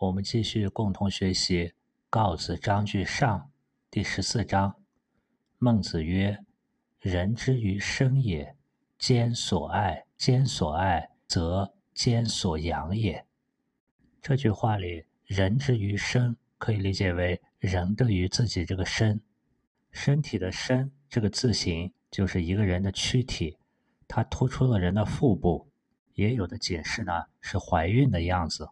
我们继续共同学习《告子章句上》第十四章。孟子曰：“人之于生也，兼所爱；兼所爱，则兼所养也。”这句话里，“人之于生”可以理解为人对于自己这个身，身体的“身”这个字形就是一个人的躯体，它突出了人的腹部。也有的解释呢是怀孕的样子。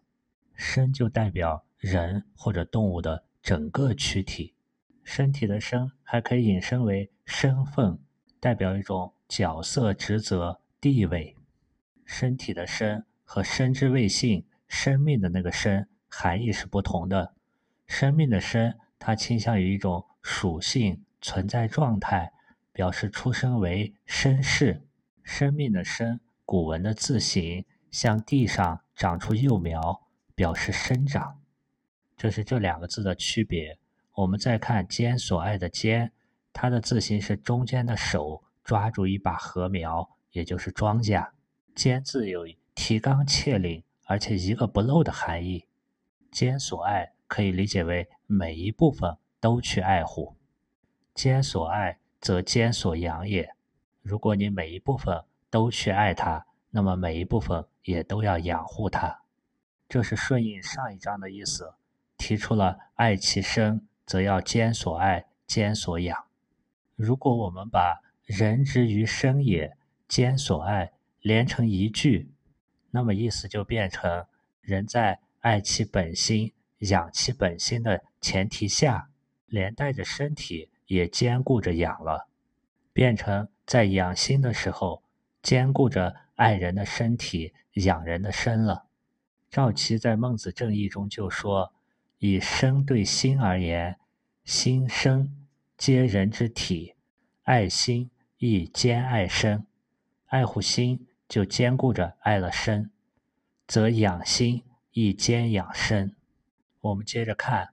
身就代表人或者动物的整个躯体，身体的身还可以引申为身份，代表一种角色、职责、地位。身体的身和生之谓性、生命的那个生含义是不同的。生命的生，它倾向于一种属性、存在状态，表示出生为身世。生命的生，古文的字形像地上长出幼苗。表示生长，这是这两个字的区别。我们再看“兼所爱”的“兼”，它的字形是中间的手抓住一把禾苗，也就是庄稼。“兼”字有提纲挈领，而且一个不漏的含义。“兼所爱”可以理解为每一部分都去爱护。“兼所爱，则兼所养也。”如果你每一部分都去爱它，那么每一部分也都要养护它。这是顺应上一章的意思，提出了爱其生，则要兼所爱，兼所养。如果我们把“人之于生也，兼所爱”连成一句，那么意思就变成：人在爱其本心、养其本心的前提下，连带着身体也兼顾着养了，变成在养心的时候，兼顾着爱人的身体、养人的身了。赵岐在《孟子正义》中就说：“以身对心而言，心身皆人之体，爱心亦兼爱身。爱护心就兼顾着爱了身，则养心亦兼养身。”我们接着看：“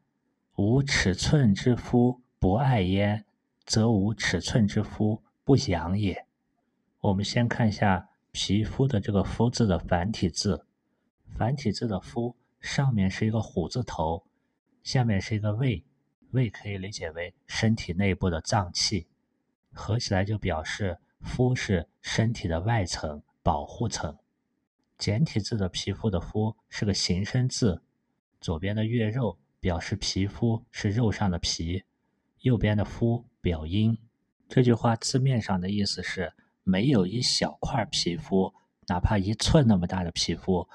无尺寸之夫不爱焉，则无尺寸之夫不养也。”我们先看一下“皮肤”的这个“肤”字的繁体字。繁体字的“肤”上面是一个虎字头，下面是一个胃，胃可以理解为身体内部的脏器，合起来就表示肤是身体的外层保护层。简体字的“皮肤”的“肤”是个形声字，左边的“月肉”表示皮肤是肉上的皮，右边的“肤”表阴。这句话字面上的意思是，没有一小块皮肤，哪怕一寸那么大的皮肤。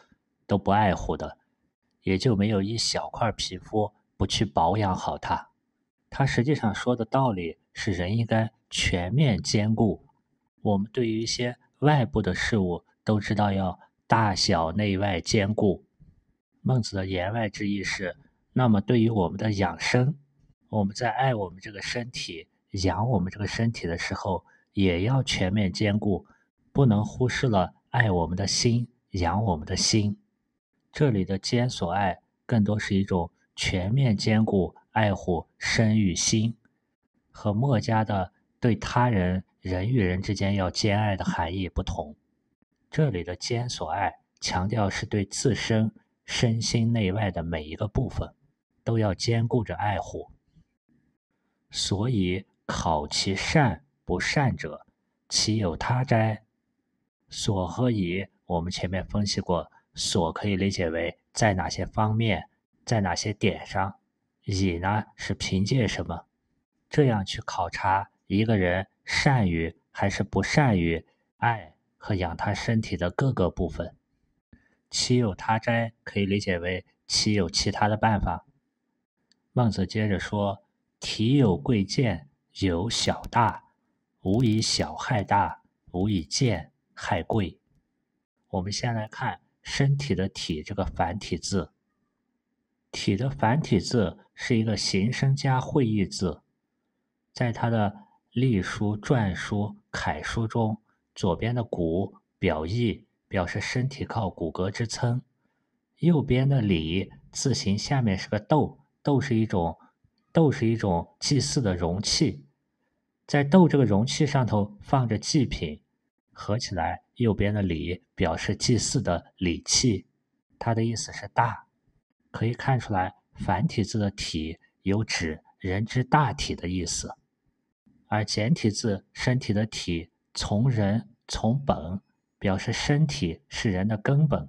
都不爱护的，也就没有一小块皮肤不去保养好它。它实际上说的道理是，人应该全面兼顾。我们对于一些外部的事物，都知道要大小内外兼顾。孟子的言外之意是，那么对于我们的养生，我们在爱我们这个身体、养我们这个身体的时候，也要全面兼顾，不能忽视了爱我们的心、养我们的心。这里的兼所爱，更多是一种全面兼顾、爱护身与心，和墨家的对他人、人与人之间要兼爱的含义不同。这里的兼所爱，强调是对自身身心内外的每一个部分，都要兼顾着爱护。所以考其善不善者，其有他哉？所和以，我们前面分析过。所可以理解为在哪些方面，在哪些点上，以呢是凭借什么，这样去考察一个人善于还是不善于爱和养他身体的各个部分。其有他哉？可以理解为其有其他的办法。孟子接着说：“体有贵贱，有小大，无以小害大，无以贱害贵。”我们先来看。身体的“体”这个繁体字，“体”的繁体字是一个形声加会意字，在它的隶书、篆书、楷书中，左边的“骨”表意，表示身体靠骨骼支撑；右边的“礼”字形下面是个“斗”，“斗”是一种“斗”是一种祭祀的容器，在“斗”这个容器上头放着祭品。合起来，右边的礼表示祭祀的礼器，它的意思是大。可以看出来，繁体字的“体”有指人之大体的意思，而简体字身体的“体”从人从本，表示身体是人的根本。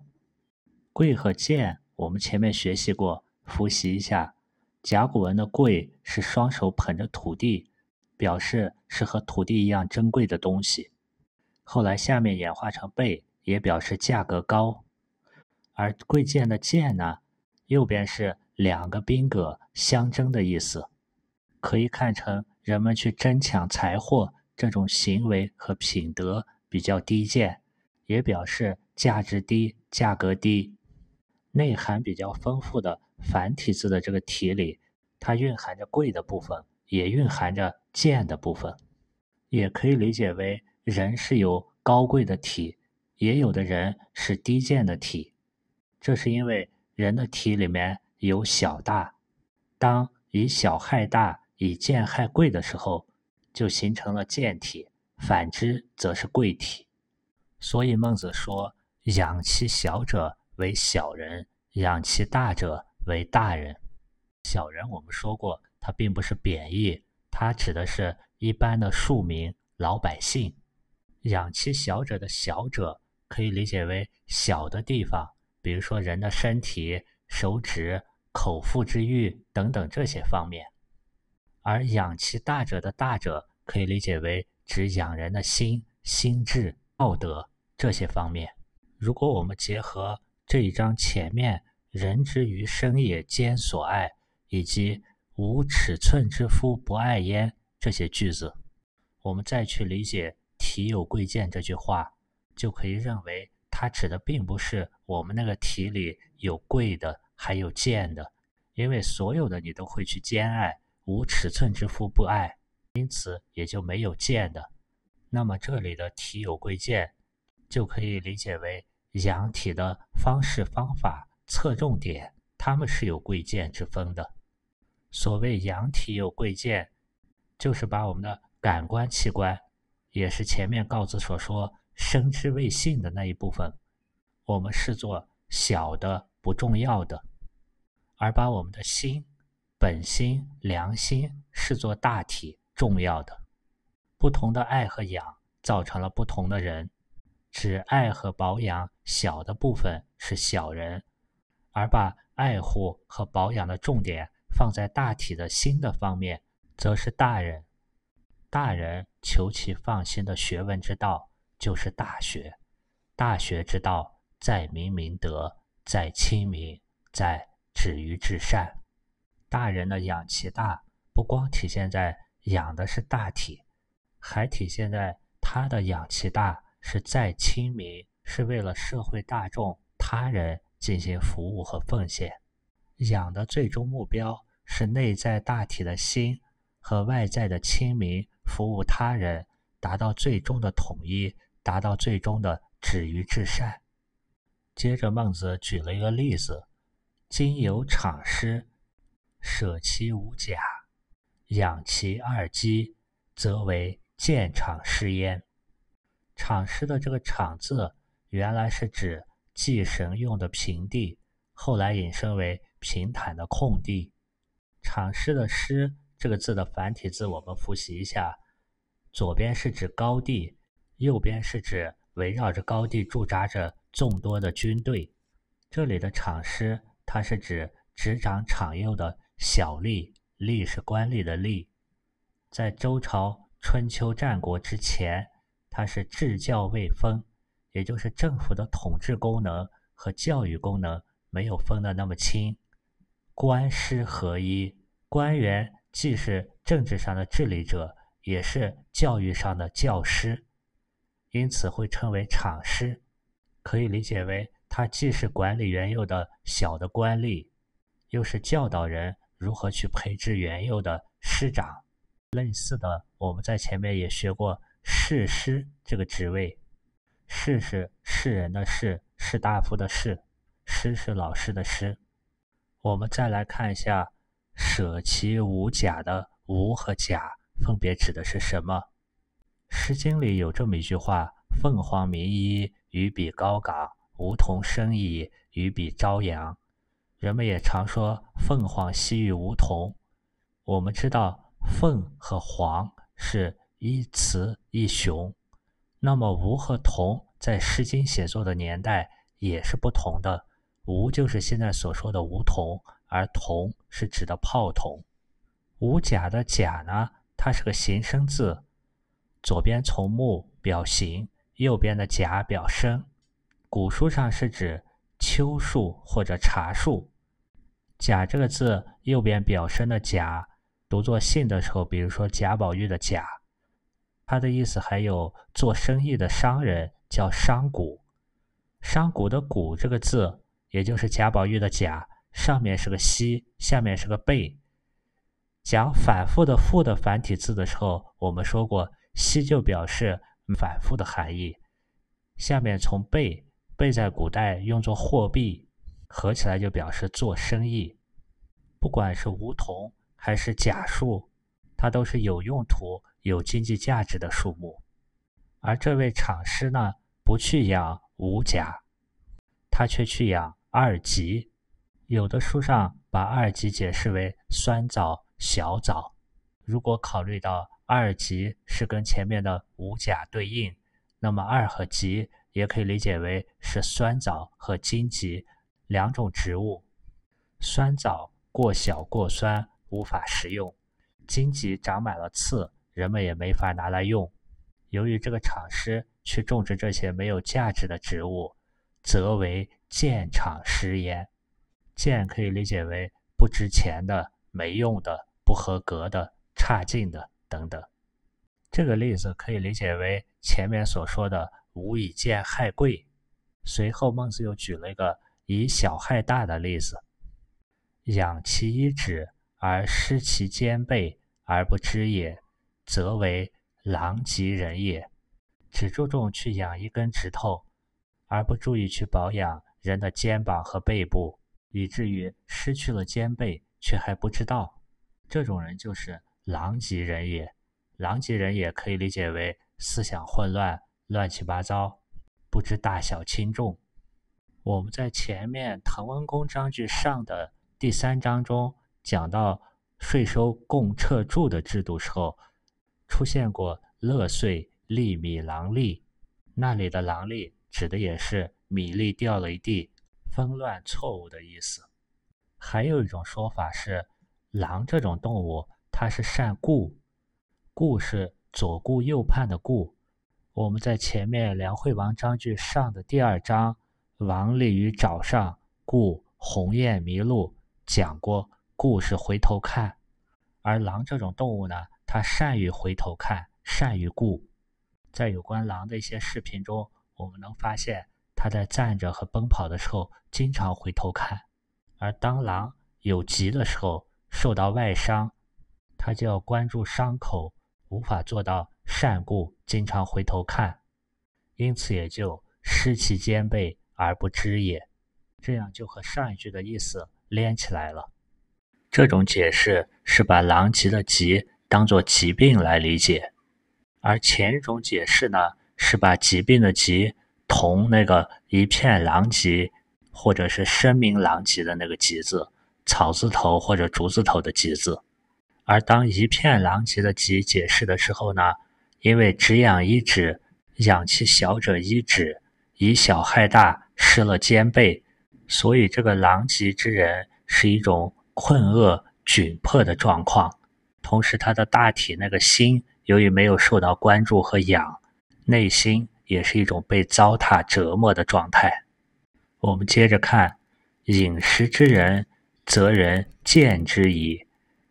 贵和贱，我们前面学习过，复习一下。甲骨文的“贵”是双手捧着土地，表示是和土地一样珍贵的东西。后来下面演化成“贝”，也表示价格高。而贵贱的“贱”呢，右边是两个宾格相争的意思，可以看成人们去争抢财货这种行为和品德比较低贱，也表示价值低、价格低。内涵比较丰富的。繁体字的这个体里，它蕴含着贵的部分，也蕴含着贱的部分，也可以理解为人是有高贵的体，也有的人是低贱的体。这是因为人的体里面有小大，当以小害大，以贱害贵的时候，就形成了贱体；反之则是贵体。所以孟子说：“养其小者为小人，养其大者。”为大人，小人我们说过，它并不是贬义，它指的是一般的庶民老百姓。养其小者的小者，可以理解为小的地方，比如说人的身体、手指、口腹之欲等等这些方面；而养其大者的大者，可以理解为指养人的心、心智、道德这些方面。如果我们结合这一章前面。人之于生也，兼所爱，以及无尺寸之夫不爱焉这些句子，我们再去理解“体有贵贱”这句话，就可以认为它指的并不是我们那个体里有贵的，还有贱的，因为所有的你都会去兼爱，无尺寸之夫不爱，因此也就没有贱的。那么这里的“体有贵贱”，就可以理解为养体的方式方法。侧重点，他们是有贵贱之分的。所谓阳体有贵贱，就是把我们的感官器官，也是前面告子所说生之谓性的那一部分，我们视作小的不重要的，而把我们的心、本心、良心视作大体重要的。不同的爱和养，造成了不同的人。只爱和保养小的部分是小人。而把爱护和保养的重点放在大体的心的方面，则是大人。大人求其放心的学问之道，就是大学。大学之道，在明明德，在亲民，在止于至善。大人的养其大，不光体现在养的是大体，还体现在他的养其大是在亲民，是为了社会大众、他人。进行服务和奉献，养的最终目标是内在大体的心和外在的亲民，服务他人，达到最终的统一，达到最终的止于至善。接着，孟子举了一个例子：今有场师，舍其五甲，养其二鸡，则为见场师焉。场师的这个“场”字，原来是指。祭神用的平地，后来引申为平坦的空地。场师的“师”这个字的繁体字，我们复习一下：左边是指高地，右边是指围绕着高地驻扎着众多的军队。这里的“场师”，它是指执掌场右的小吏，吏是官吏的吏。在周朝、春秋战国之前，它是治教未分。也就是政府的统治功能和教育功能没有分得那么清，官师合一，官员既是政治上的治理者，也是教育上的教师，因此会称为场师。可以理解为，他既是管理原有的小的官吏，又是教导人如何去培植原有的师长。类似的，我们在前面也学过士师这个职位。士是士人的士，士大夫的士，师是老师的师。我们再来看一下“舍其无甲”的“无”和“甲”分别指的是什么？《诗经》里有这么一句话：“凤凰鸣矣，于彼高岗；梧桐生矣，与彼朝阳。”人们也常说“凤凰栖于梧桐”。我们知道“凤”和“凰”是一雌一雄，那么“梧”和“桐”在《诗经》写作的年代也是不同的。梧就是现在所说的梧桐，而铜是指的炮筒。五甲的甲呢，它是个形声字，左边从木表形，右边的甲表声。古书上是指秋树或者茶树。甲这个字右边表声的甲，读作姓的时候，比如说贾宝玉的贾，它的意思还有做生意的商人叫商贾。商贾的贾这个字，也就是贾宝玉的贾，上面是个西，下面是个贝。讲反复的复的繁体字的时候，我们说过西就表示反复的含义。下面从贝，贝在古代用作货币。合起来就表示做生意，不管是梧桐还是假树，它都是有用途、有经济价值的树木。而这位厂师呢，不去养五甲，他却去养二级。有的书上把二级解释为酸枣、小枣。如果考虑到二级是跟前面的五甲对应，那么二和级也可以理解为是酸枣和荆棘。两种植物，酸枣过小过酸，无法食用；荆棘长满了刺，人们也没法拿来用。由于这个厂师去种植这些没有价值的植物，则为建厂师焉。贱可以理解为不值钱的、没用的、不合格的、差劲的等等。这个例子可以理解为前面所说的“吾以贱害贵”。随后，孟子又举了一个。以小害大的例子，养其一指而失其肩背而不知也，则为狼藉人也。只注重去养一根指头，而不注意去保养人的肩膀和背部，以至于失去了肩背却还不知道，这种人就是狼藉人也。狼藉人也可以理解为思想混乱、乱七八糟，不知大小轻重。我们在前面《滕文公章句上》的第三章中讲到税收共撤铸的制度时候，出现过乐岁利米狼粒，那里的狼粒指的也是米粒掉了一地，纷乱错误的意思。还有一种说法是，狼这种动物它是善顾，顾是左顾右盼的顾。我们在前面《梁惠王章句上》的第二章。王立于沼上，故鸿雁迷路。讲过，故是回头看。而狼这种动物呢，它善于回头看，善于顾。在有关狼的一些视频中，我们能发现，他在站着和奔跑的时候，经常回头看。而当狼有疾的时候，受到外伤，他就要关注伤口，无法做到善顾，经常回头看，因此也就失其肩背。而不知也，这样就和上一句的意思连起来了。这种解释是把狼藉的疾当作疾病来理解，而前一种解释呢，是把疾病的疾同那个一片狼藉或者是声名狼藉的那个藉字，草字头或者竹字头的藉字。而当一片狼藉的藉解释的时候呢，因为只养一指，养其小者一指，以小害大。失了兼备，所以这个狼藉之人是一种困厄窘迫的状况。同时，他的大体那个心，由于没有受到关注和养，内心也是一种被糟蹋折磨的状态。我们接着看：饮食之人，则人见之矣，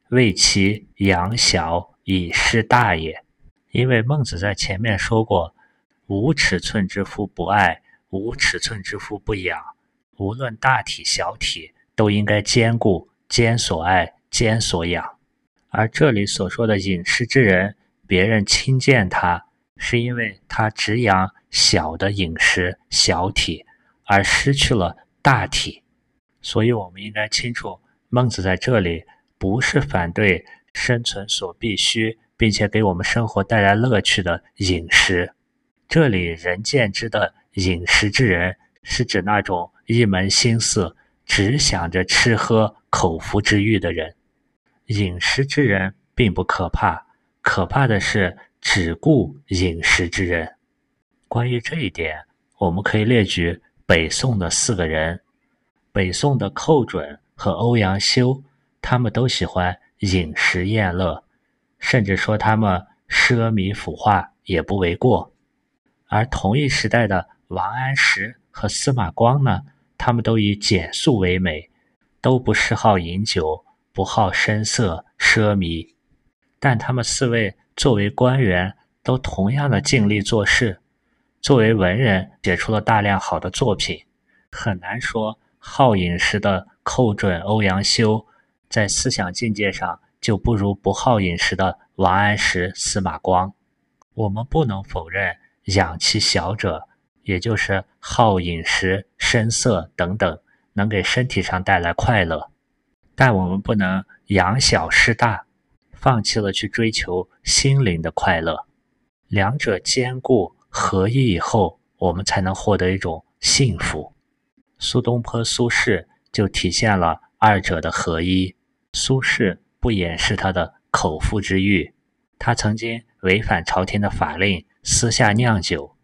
为其养小以失大也。因为孟子在前面说过：“无尺寸之夫不爱。”无尺寸之夫不养，无论大体小体，都应该兼顾，兼所爱，兼所养。而这里所说的饮食之人，别人轻贱他，是因为他只养小的饮食、小体，而失去了大体。所以，我们应该清楚，孟子在这里不是反对生存所必须，并且给我们生活带来乐趣的饮食。这里人见之的。饮食之人是指那种一门心思只想着吃喝口腹之欲的人。饮食之人并不可怕，可怕的是只顾饮食之人。关于这一点，我们可以列举北宋的四个人：北宋的寇准和欧阳修，他们都喜欢饮食宴乐，甚至说他们奢靡腐化也不为过。而同一时代的王安石和司马光呢，他们都以简素为美，都不嗜好饮酒，不好声色奢靡。但他们四位作为官员，都同样的尽力做事。作为文人，写出了大量好的作品，很难说好饮食的寇准、欧阳修在思想境界上就不如不好饮食的王安石、司马光。我们不能否认养其小者，也就是好饮食、声色等等，能给身体上带来快乐，但我们不能养小失大，放弃了去追求心灵的快乐，两者兼顾。合一以后，我们才能获得一种幸福。苏东坡、苏轼就体现了二者的合一。苏轼不掩饰他的口腹之欲，他曾经违反朝廷的法令，私下酿酒。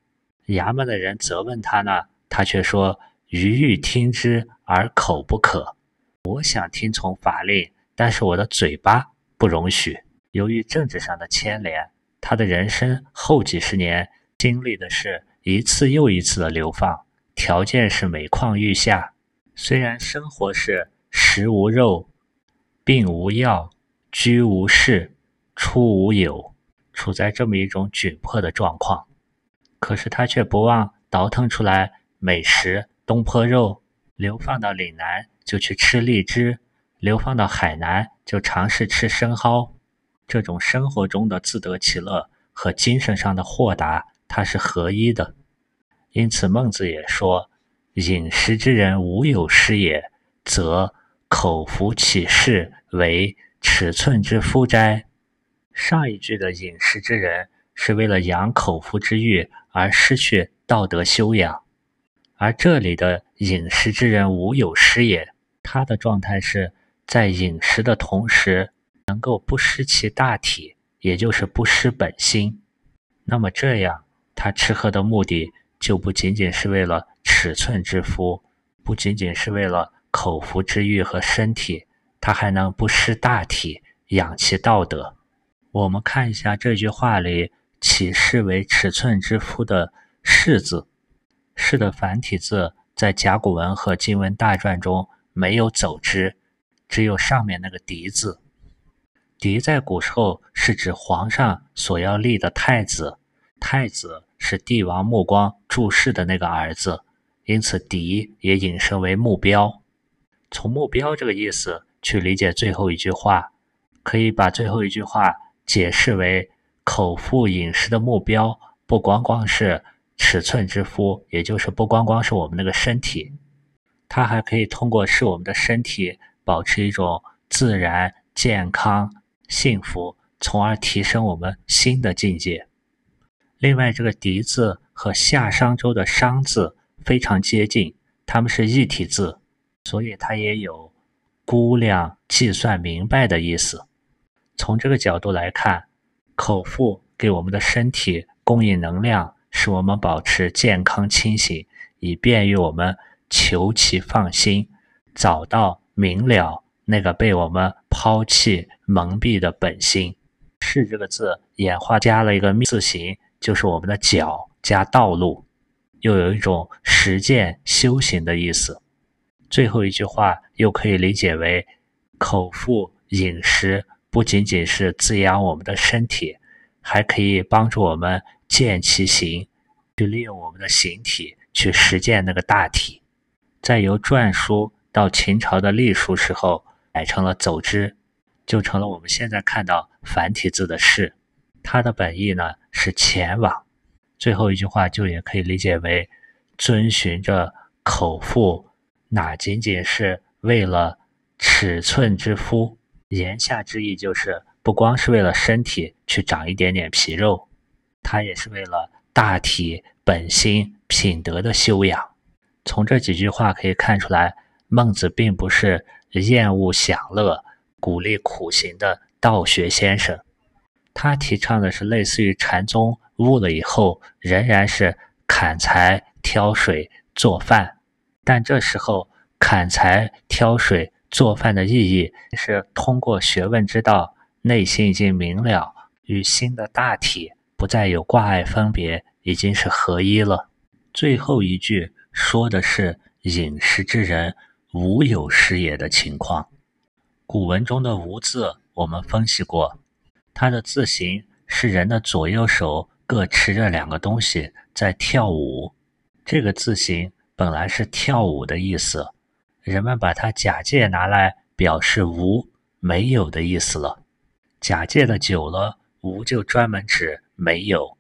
衙门的人责问他呢，他却说：“余欲听之，而口不可。我想听从法令，但是我的嘴巴不容许。”由于政治上的牵连，他的人生后几十年。经历的是一次又一次的流放，条件是每况愈下。虽然生活是食无肉，病无药，居无室，出无友，处在这么一种窘迫的状况，可是他却不忘倒腾出来美食东坡肉。流放到岭南就去吃荔枝，流放到海南就尝试吃生蚝。这种生活中的自得其乐和精神上的豁达。它是合一的，因此孟子也说：“饮食之人无有失也，则口腹岂是为尺寸之夫哉？”上一句的饮食之人是为了养口腹之欲而失去道德修养，而这里的饮食之人无有失也，他的状态是在饮食的同时能够不失其大体，也就是不失本心。那么这样。他吃喝的目的就不仅仅是为了尺寸之福，不仅仅是为了口腹之欲和身体，他还能不失大体，养其道德。我们看一下这句话里“起士为尺寸之夫”的“士”字，“士”的繁体字在甲骨文和金文大篆中没有走之，只有上面那个“嫡”字。嫡在古时候是指皇上所要立的太子，太子。是帝王目光注视的那个儿子，因此嫡也引申为目标。从目标这个意思去理解最后一句话，可以把最后一句话解释为口腹饮食的目标不光光是尺寸之夫，也就是不光光是我们那个身体，它还可以通过是我们的身体保持一种自然、健康、幸福，从而提升我们新的境界。另外，这个“狄”字和夏商周的“商”字非常接近，它们是一体字，所以它也有估量、计算明白的意思。从这个角度来看，口腹给我们的身体供应能量，使我们保持健康清醒，以便于我们求其放心，找到明了那个被我们抛弃、蒙蔽的本心。是这个字演化加了一个字形。就是我们的脚加道路，又有一种实践修行的意思。最后一句话又可以理解为：口腹饮食不仅仅是滋养我们的身体，还可以帮助我们见其形，去利用我们的形体去实践那个大体。再由篆书到秦朝的隶书时候改成了走之，就成了我们现在看到繁体字的“士”。它的本意呢是前往，最后一句话就也可以理解为遵循着口腹，哪仅仅是为了尺寸之夫，言下之意就是不光是为了身体去长一点点皮肉，它也是为了大体本心品德的修养。从这几句话可以看出来，孟子并不是厌恶享乐、鼓励苦行的道学先生，他提倡的是类似于禅宗悟了以后仍然是砍柴、挑水、做饭，但这时候砍柴、挑水、做饭的意义是通过学问之道，内心已经明了，与心的大体不再有挂碍分别，已经是合一了。最后一句说的是饮食之人。无有失也的情况。古文中的“无”字，我们分析过，它的字形是人的左右手各持着两个东西在跳舞。这个字形本来是跳舞的意思，人们把它假借拿来表示无没有的意思了。假借的久了，无就专门指没有。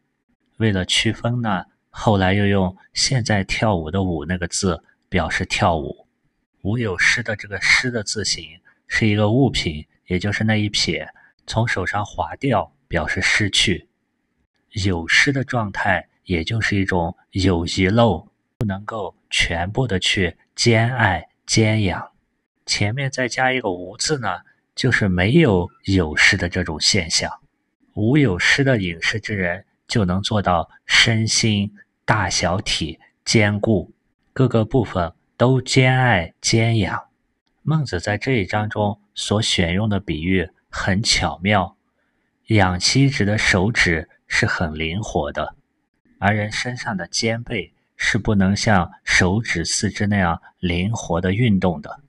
为了区分呢，后来又用现在跳舞的“舞”那个字表示跳舞。无有失的这个失的字形是一个物品，也就是那一撇从手上划掉，表示失去。有失的状态，也就是一种有遗漏，不能够全部的去兼爱兼养。前面再加一个无字呢，就是没有有失的这种现象。无有失的饮食之人，就能做到身心大小体兼顾各个部分。都兼爱兼养。孟子在这一章中所选用的比喻很巧妙。养妻指的手指是很灵活的，而人身上的肩背是不能像手指、四肢那样灵活的运动的。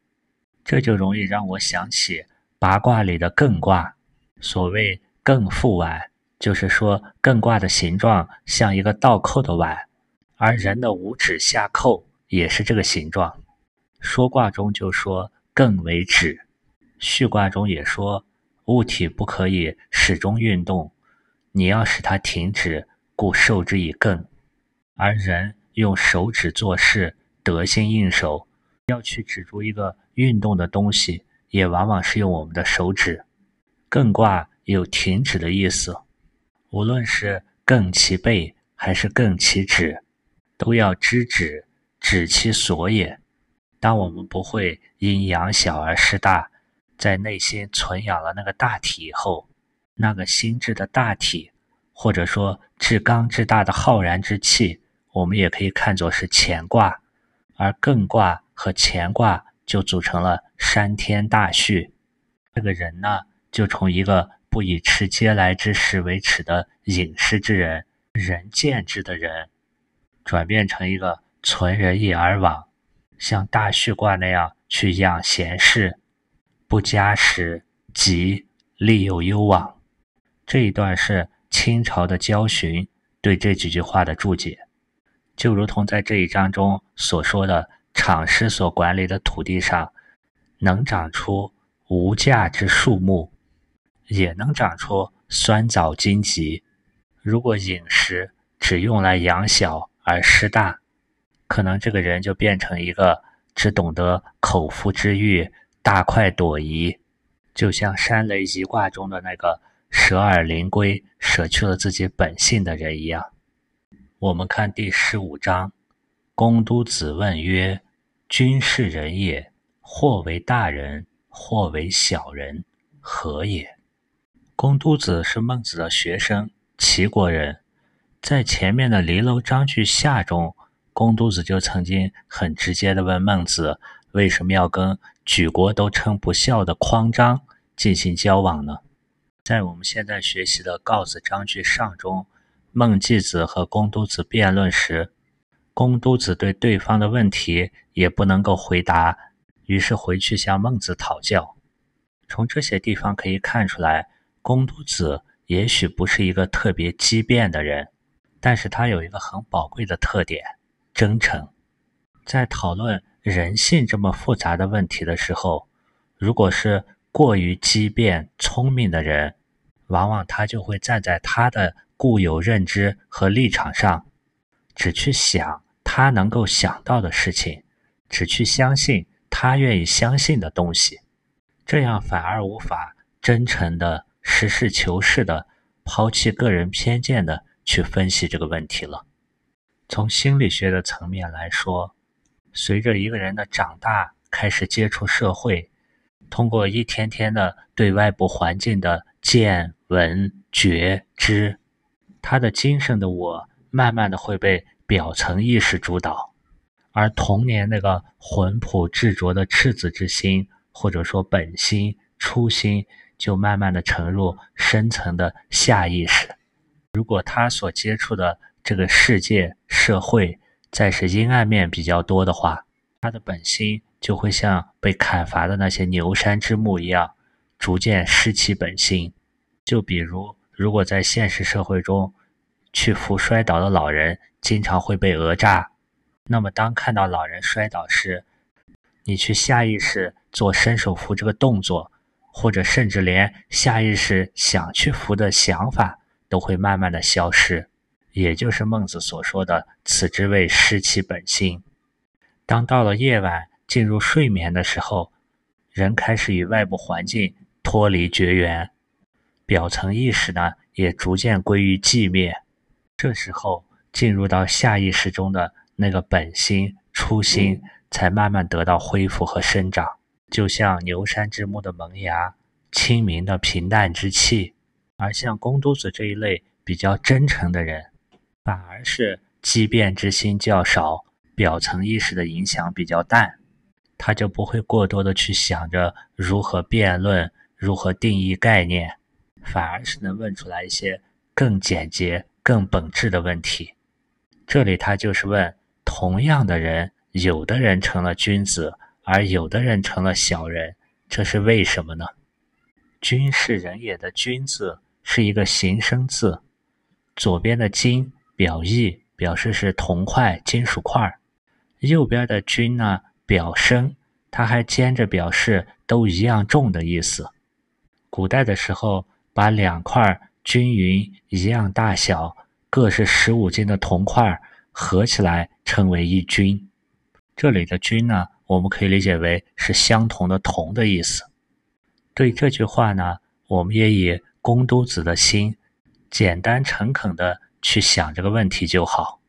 这就容易让我想起八卦里的艮卦。所谓艮复碗，就是说艮卦的形状像一个倒扣的碗，而人的五指下扣。也是这个形状。说卦中就说艮为止，序卦中也说物体不可以始终运动，你要使它停止，故受之以艮。而人用手指做事，得心应手，要去指住一个运动的东西，也往往是用我们的手指。艮卦有停止的意思，无论是艮其背还是艮其指，都要知止。指其所也。当我们不会因养小而失大，在内心存养了那个大体以后，那个心智的大体，或者说至刚至大的浩然之气，我们也可以看作是乾卦，而艮卦和乾卦就组成了山天大序。这个人呢，就从一个不以持嗟来之食为耻的隐士之人，人见之的人，转变成一个。存仁义而往，像大畜卦那样去养贤士，不加食，吉利有攸往。这一段是清朝的焦循对这几句话的注解，就如同在这一章中所说的，厂师所管理的土地上，能长出无价之树木，也能长出酸枣荆棘。如果饮食只用来养小而失大，可能这个人就变成一个只懂得口腹之欲、大快朵颐，就像山雷一卦中的那个舍尔灵龟舍去了自己本性的人一样。我们看第十五章，公都子问曰：“君是人也，或为大人，或为小人，何也？”公都子是孟子的学生，齐国人，在前面的离楼章句下中。公都子就曾经很直接地问孟子：“为什么要跟举国都称不孝的匡章进行交往呢？”在我们现在学习的《告子章句上》中，孟季子和公都子辩论时，公都子对对方的问题也不能够回答，于是回去向孟子讨教。从这些地方可以看出来，公都子也许不是一个特别机变的人，但是他有一个很宝贵的特点。真诚，在讨论人性这么复杂的问题的时候，如果是过于机变、聪明的人，往往他就会站在他的固有认知和立场上，只去想他能够想到的事情，只去相信他愿意相信的东西，这样反而无法真诚的、实事求是的、抛弃个人偏见的去分析这个问题了。从心理学的层面来说，随着一个人的长大开始接触社会，通过一天天的对外部环境的见闻觉知，他的精神的我慢慢的会被表层意识主导，而童年那个浑朴执着的赤子之心，或者说本心初心，就慢慢的沉入深层的下意识。如果他所接触的这个世界社会再是阴暗面比较多的话，他的本心。就会像被砍伐的那些牛山之木一样，逐渐失其本心。就比如，如果在现实社会中，去扶摔倒的老人经常会被讹诈，那么当看到老人摔倒时，你去下意识做伸手扶这个动作，或者甚至连下意识想去扶的想法都会慢慢的消失，也就是孟子所说的“此之谓失其本心”。当到了夜晚。进入睡眠的时候，人开始与外部环境脱离绝缘，表层意识呢也逐渐归于寂灭。这时候，进入到下意识中的那个本心初心，才慢慢得到恢复和生长。就像牛山之木的萌芽，清明的平淡之气。而像公都子这一类比较真诚的人，反而是机变之心较少，表层意识的影响比较淡。他就不会过多的去想着如何辩论、如何定义概念，反而是能问出来一些更简洁、更本质的问题。这里他就是问：同样的人，有的人成了君子，而有的人成了小人，这是为什么呢？君是人也的“君”字是一个形声字，左边的“金”表意，表示是铜块、金属块右边的“均”呢？表声，它还兼着表示都一样重的意思。古代的时候，把两块均匀一样大小、各是十五斤的铜块合起来称为一钧。这里的“钧”呢，我们可以理解为是相同的铜的意思。对这句话呢，我们也以公都子的心，简单诚恳的去想这个问题就好。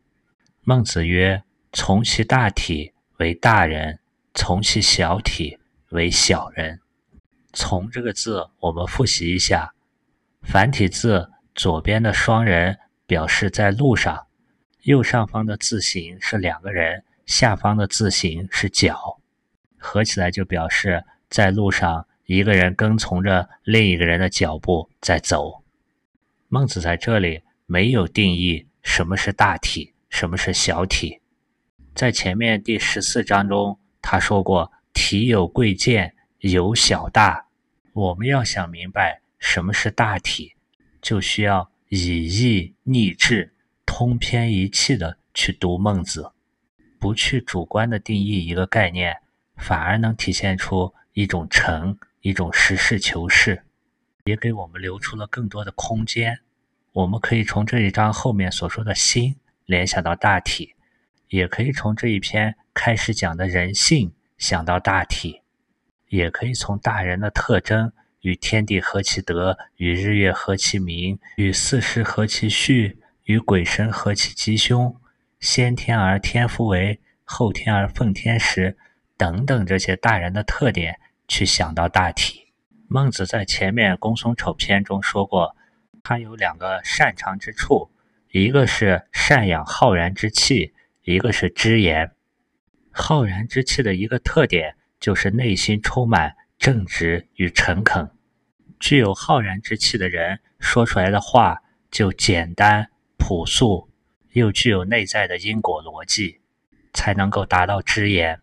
孟子曰：“从其大体。”为大人，从其小体为小人。从这个字，我们复习一下：繁体字左边的双人表示在路上，右上方的字形是两个人，下方的字形是脚，合起来就表示在路上一个人跟从着另一个人的脚步在走。孟子在这里没有定义什么是大体，什么是小体。在前面第十四章中，他说过：“体有贵贱，有小大。”我们要想明白什么是大体，就需要以意逆志、通篇一气的去读孟子，不去主观的定义一个概念，反而能体现出一种诚，一种实事求是，也给我们留出了更多的空间。我们可以从这一章后面所说的心联想到大体。也可以从这一篇开始讲的人性想到大体，也可以从大人的特征与天地合其德，与日月合其明，与四时合其序，与鬼神合其吉凶，先天而天夫为，后天而奉天时，等等这些大人的特点去想到大体。孟子在前面《公孙丑》篇中说过，他有两个擅长之处，一个是善养浩然之气。一个是知言，浩然之气的一个特点就是内心充满正直与诚恳。具有浩然之气的人说出来的话就简单朴素，又具有内在的因果逻辑，才能够达到知言。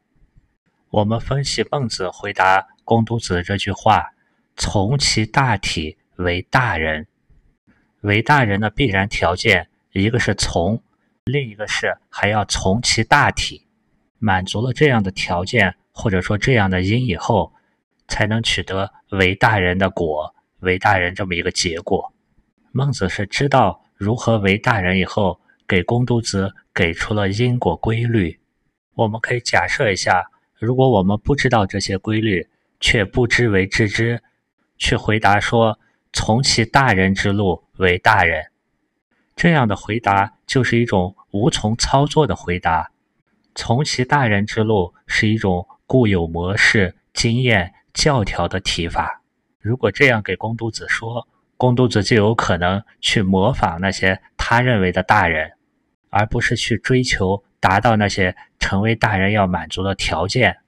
我们分析孟子回答公都子这句话：“从其大体为大人，为大人的必然条件，一个是从。”另一个是还要从其大体，满足了这样的条件或者说这样的因以后，才能取得为大人的果，为大人这么一个结果。孟子是知道如何为大人以后，给公都子给出了因果规律。我们可以假设一下，如果我们不知道这些规律，却不知为知之，去回答说从其大人之路为大人。这样的回答就是一种无从操作的回答，从其大人之路是一种固有模式、经验、教条的提法。如果这样给公都子说，公都子就有可能去模仿那些他认为的大人，而不是去追求达到那些成为大人要满足的条件。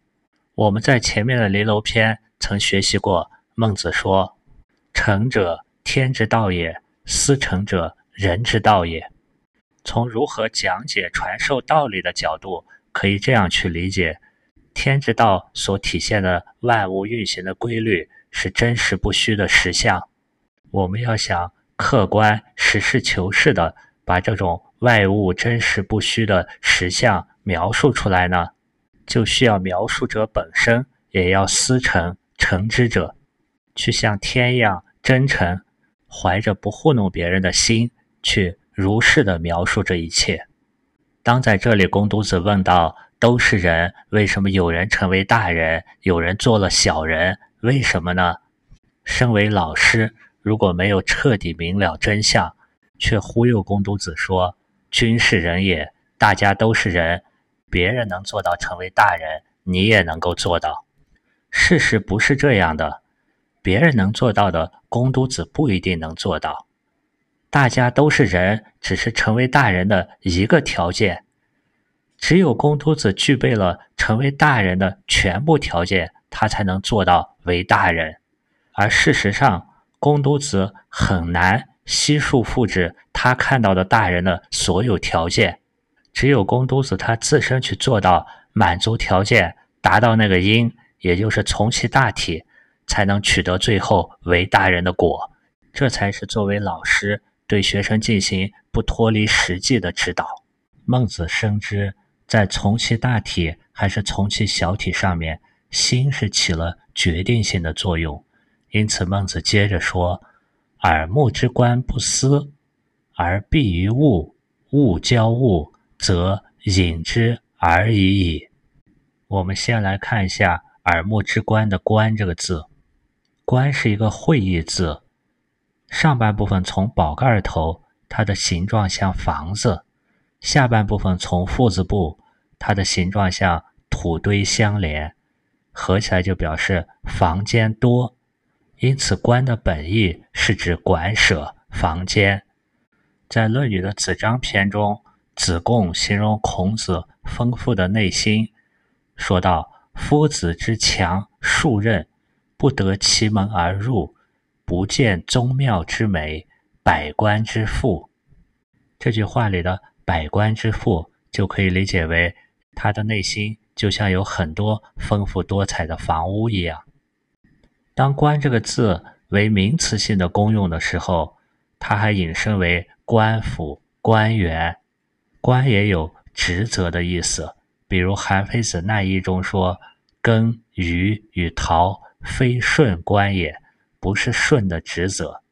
我们在前面的离楼篇曾学习过，孟子说：“成者，天之道也；思成者，人之道也。”从如何讲解传授道理的角度，可以这样去理解：天之道所体现的万物运行的规律，是真实不虚的实相。我们要想客观、实事求是的把这种外物真实不虚的实相描述出来呢，就需要描述者本身也要思成成之者，去像天一样真诚，怀着不糊弄别人的心去。如是的描述这一切。当在这里，公都子问道：“都是人，为什么有人成为大人，有人做了小人？为什么呢？”身为老师，如果没有彻底明了真相，却忽悠公都子说：“君是人也，大家都是人，别人能做到成为大人，你也能够做到。”事实不是这样的，别人能做到的，公都子不一定能做到。大家都是人，只是成为大人的一个条件。只有公都子具备了成为大人的全部条件，他才能做到为大人。而事实上，公都子很难悉数复制他看到的大人的所有条件。只有公都子他自身去做到满足条件，达到那个因，也就是从其大体，才能取得最后为大人的果。这才是作为老师。对学生进行不脱离实际的指导。孟子深知，在从其大体还是从其小体上面，心是起了决定性的作用。因此，孟子接着说：“耳目之观不思，而必于物。物交物，则隐之而已矣。”我们先来看一下“耳目之观”的“观”这个字，“官”是一个会意字。上半部分从宝盖头，它的形状像房子；下半部分从腹字部，它的形状像土堆相连，合起来就表示房间多。因此，官的本意是指馆舍、房间。在《论语》的子张篇中，子贡形容孔子丰富的内心，说道：“夫子之强数仞，不得其门而入。”不见宗庙之美，百官之富。这句话里的“百官之富”就可以理解为他的内心就像有很多丰富多彩的房屋一样。当“官”这个字为名词性的功用的时候，它还引申为官府、官员。官也有职责的意思，比如《韩非子·难一》中说：“耕耘与陶，非顺官也。”不是顺的职责，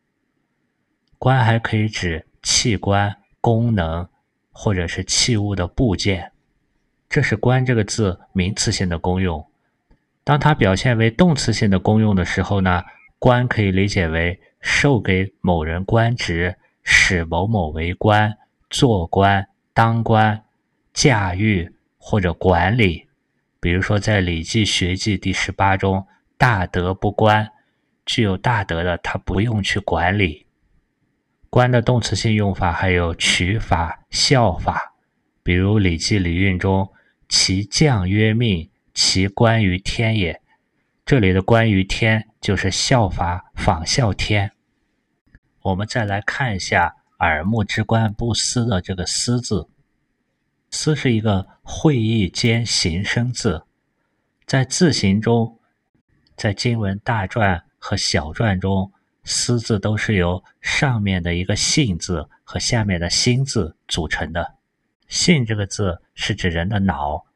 官还可以指器官、功能，或者是器物的部件。这是“官”这个字名词性的功用。当它表现为动词性的功用的时候呢，“官”可以理解为授给某人官职，使某某为官、做官、当官、驾驭或者管理。比如说，在《礼记学记》第十八中，“大德不官”。具有大德的，他不用去管理。官的动词性用法还有取法、效法，比如《礼记·礼运》中“其将曰命，其官于天也”。这里的“官于天”就是效法、仿效天。我们再来看一下“耳目之观不思”的这个“思”字，“思”是一个会意兼形声字，在字形中，在经文大篆。和小篆中“思”字都是由上面的一个“信”字和下面的“心”字组成的。“信”这个字是指人的脑，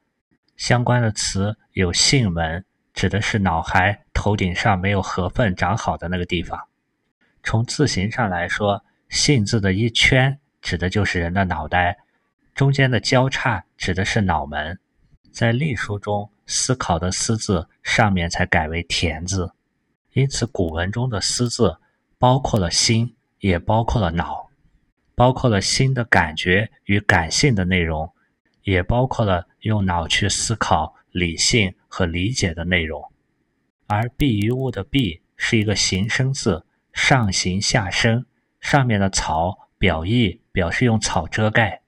相关的词有“信门”，指的是脑海头顶上没有合缝长好的那个地方。从字形上来说，“信”字的一圈指的就是人的脑袋，中间的交叉指的是脑门。在隶书中，思考的“思”字上面才改为田字。因此，古文中的“思”字包括了心，也包括了脑，包括了心的感觉与感性的内容，也包括了用脑去思考、理性和理解的内容。而蔽于物的蔽是一个形声字，上形下声，上面的草表意表示用草遮盖。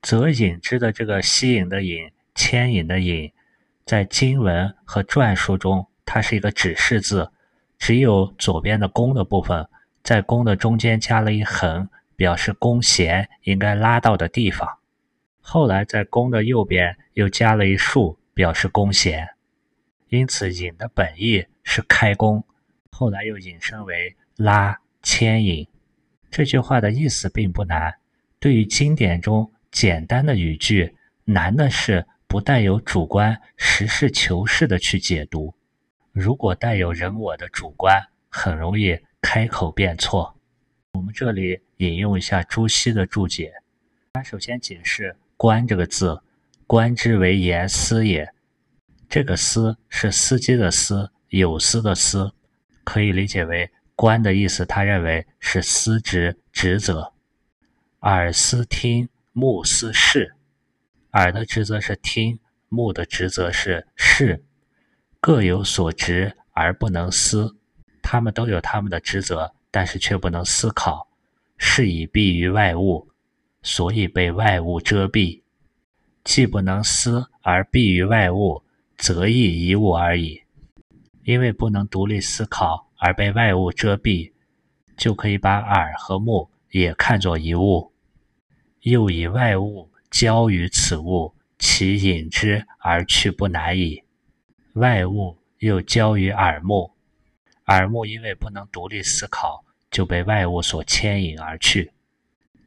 则引之的这个吸引的引，牵引的引，在经文和篆书中，它是一个指示字，只有左边的弓的部分，在弓的中间加了一横，表示弓弦应该拉到的地方。后来在弓的右边又加了一竖，表示弓弦。因此引的本意是开弓，后来又引申为拉、牵引。这句话的意思并不难，对于经典中。简单的语句，难的是不带有主观、实事求是的去解读。如果带有人我的主观，很容易开口便错。我们这里引用一下朱熹的注解，他首先解释“观”这个字，“观之为言思也”。这个“思”是司机的“司”，有司的“司”，可以理解为“观”的意思。他认为是司职、职责，耳思听。目思视，耳的职责是听，目的职责是视，各有所职而不能思。他们都有他们的职责，但是却不能思考，是以蔽于外物，所以被外物遮蔽。既不能思而避于外物，则亦一物而已。因为不能独立思考而被外物遮蔽，就可以把耳和目也看作一物。又以外物交于此物，其引之而去不难矣。外物又交于耳目，耳目因为不能独立思考，就被外物所牵引而去。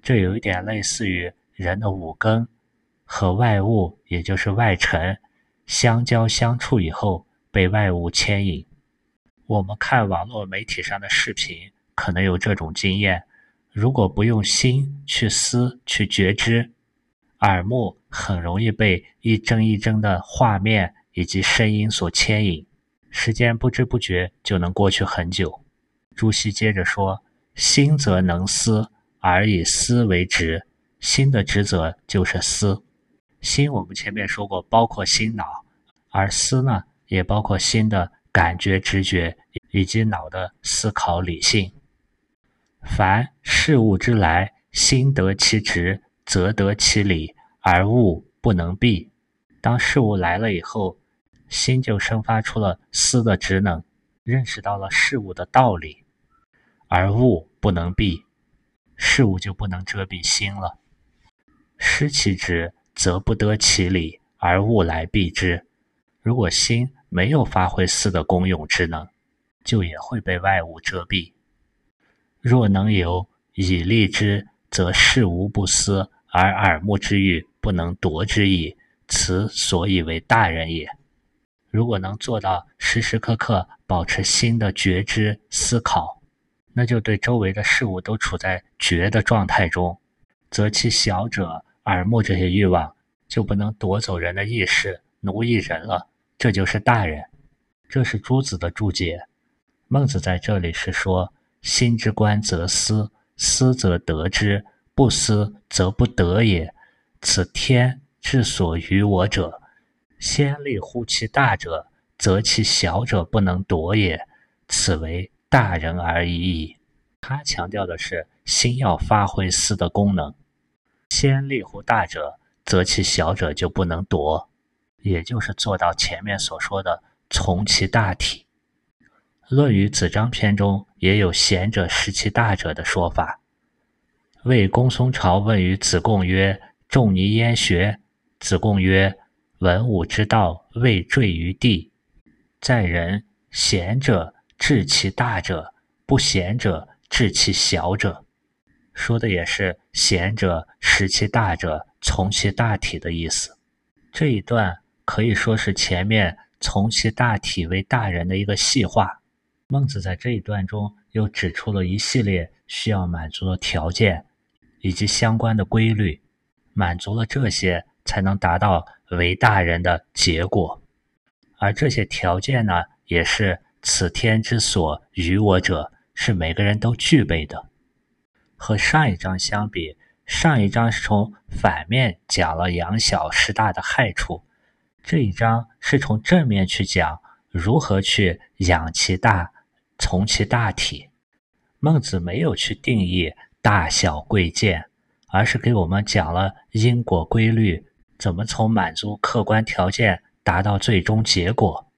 这有一点类似于人的五根和外物，也就是外尘相交相处以后，被外物牵引。我们看网络媒体上的视频，可能有这种经验。如果不用心去思、去觉知，耳目很容易被一帧一帧的画面以及声音所牵引，时间不知不觉就能过去很久。朱熹接着说：“心则能思，而以思为职。心的职责就是思。心我们前面说过，包括心脑，而思呢，也包括心的感觉、直觉以及脑的思考、理性。”凡事物之来，心得其职，则得其理，而物不能避。当事物来了以后，心就生发出了思的职能，认识到了事物的道理，而物不能避，事物就不能遮蔽心了。失其职，则不得其理，而物来避之。如果心没有发挥思的功用之能，就也会被外物遮蔽。若能有以利之，则事无不思，而耳目之欲不能夺之矣。此所以为大人也。如果能做到时时刻刻保持心的觉知思考，那就对周围的事物都处在觉的状态中，则其小者耳目这些欲望就不能夺走人的意识，奴役人了。这就是大人。这是朱子的注解。孟子在这里是说。心之观则思，思则得之，不思则不得也。此天之所于我者，先立乎其大者，则其小者不能夺也。此为大人而已矣。他强调的是心要发挥思的功能，先立乎大者，则其小者就不能夺，也就是做到前面所说的从其大体。《论语·子张篇》中也有“贤者识其大者”的说法。魏公孙朝问于子贡曰：“仲尼焉学？”子贡曰：“文武之道，未坠于地。在人，贤者治其大者，不贤者治其小者。”说的也是“贤者识其大者，从其大体”的意思。这一段可以说是前面“从其大体为大人”的一个细化。孟子在这一段中又指出了一系列需要满足的条件，以及相关的规律，满足了这些，才能达到为大人的结果。而这些条件呢，也是此天之所与我者，是每个人都具备的。和上一章相比，上一章是从反面讲了养小失大的害处，这一章是从正面去讲如何去养其大，从其大体。孟子没有去定义大小贵贱，而是给我们讲了因果规律，怎么从满足客观条件达到最终结果。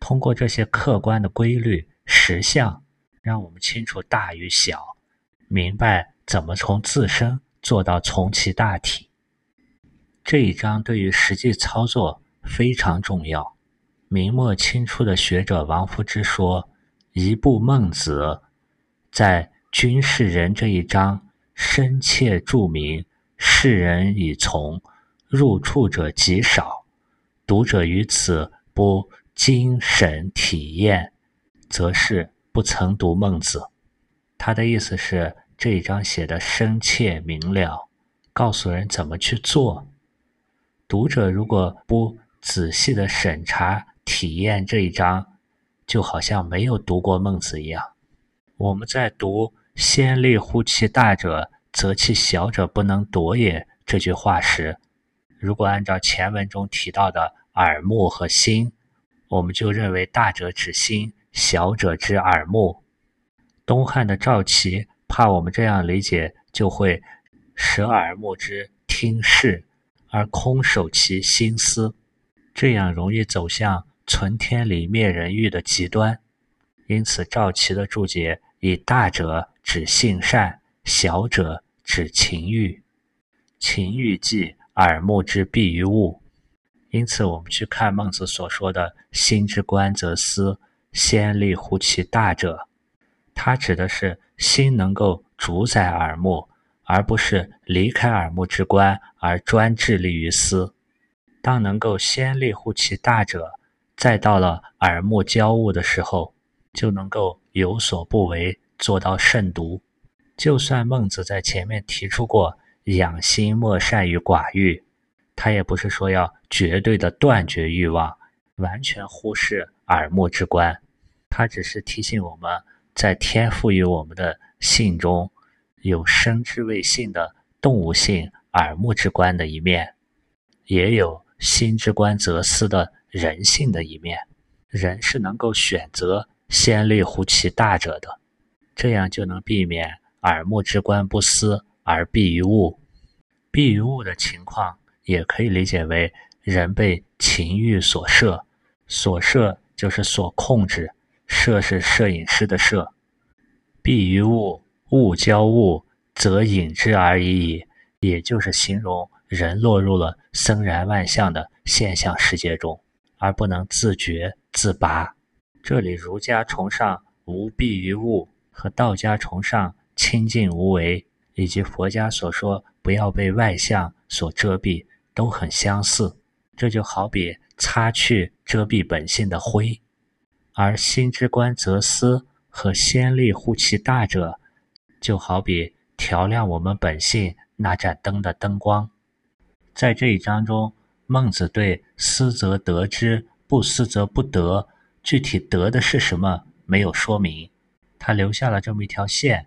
通过这些客观的规律实相，让我们清楚大与小，明白怎么从自身做到从其大体。这一章对于实际操作。非常重要。明末清初的学者王夫之说：“一部《孟子》在军事人这一章深切注明，世人已从，入处者极少。读者于此不精神体验，则是不曾读《孟子》。”他的意思是这一章写的深切明了，告诉人怎么去做。读者如果不仔细的审查体验这一章，就好像没有读过孟子一样。我们在读“先立乎其大者，则其小者不能夺也”这句话时，如果按照前文中提到的耳目和心，我们就认为大者指心，小者指耳目。东汉的赵岐怕我们这样理解，就会舍耳目之听事，而空守其心思。这样容易走向存天理灭人欲的极端，因此赵岐的注解以大者指性善，小者指情欲。情欲即耳目之蔽于物，因此我们去看孟子所说的“心之官则思，先立乎其大者”，它指的是心能够主宰耳目，而不是离开耳目之官而专致力于思。当能够先立乎其大者，再到了耳目交物的时候，就能够有所不为，做到慎独。就算孟子在前面提出过“养心莫善于寡欲”，他也不是说要绝对的断绝欲望，完全忽视耳目之观。他只是提醒我们在天赋予我们的性中有生之谓性的动物性耳目之观的一面，也有。心之官则思的人性的一面，人是能够选择先立乎其大者的，这样就能避免耳目之官不思而蔽于物。蔽于物的情况，也可以理解为人被情欲所摄，所摄就是所控制，摄是摄影师的摄。蔽于物，物交物，则引之而已矣，也就是形容。人落入了森然万象的现象世界中，而不能自觉自拔。这里儒家崇尚无蔽于物，和道家崇尚清净无为，以及佛家所说不要被外相所遮蔽，都很相似。这就好比擦去遮蔽本性的灰，而心之官则思和先立乎其大者，就好比调亮我们本性那盏灯的灯光。在这一章中，孟子对“思则得之，不思则不得”具体得的是什么没有说明，他留下了这么一条线。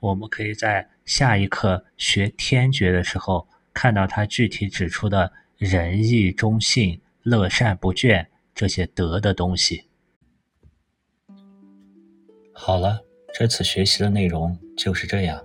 我们可以在下一课学天诀的时候看到他具体指出的仁义忠信、乐善不倦这些德的东西。好了，这次学习的内容就是这样。